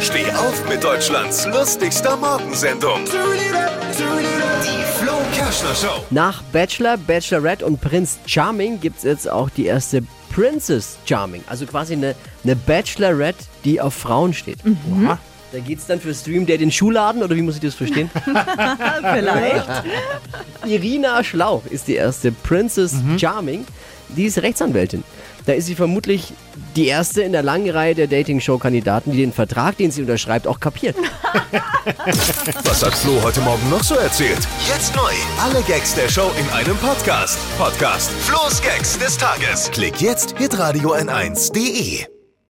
Steh auf mit Deutschlands lustigster Morgensendung. Die Flo Kerschner Show. Nach Bachelor, Bachelorette und Prinz Charming gibt es jetzt auch die erste Princess Charming. Also quasi eine, eine Bachelorette, die auf Frauen steht. Oha. Da geht es dann für Stream Day den Schuhladen oder wie muss ich das verstehen? Vielleicht. Irina Schlauch ist die erste Princess Charming. Die ist Rechtsanwältin. Da ist sie vermutlich die erste in der langen Reihe der Dating-Show-Kandidaten, die den Vertrag, den sie unterschreibt, auch kapiert. Was hat Flo heute Morgen noch so erzählt? Jetzt neu. Alle Gags der Show in einem Podcast. Podcast Flo's Gags des Tages. Klick jetzt, hitradio n1.de.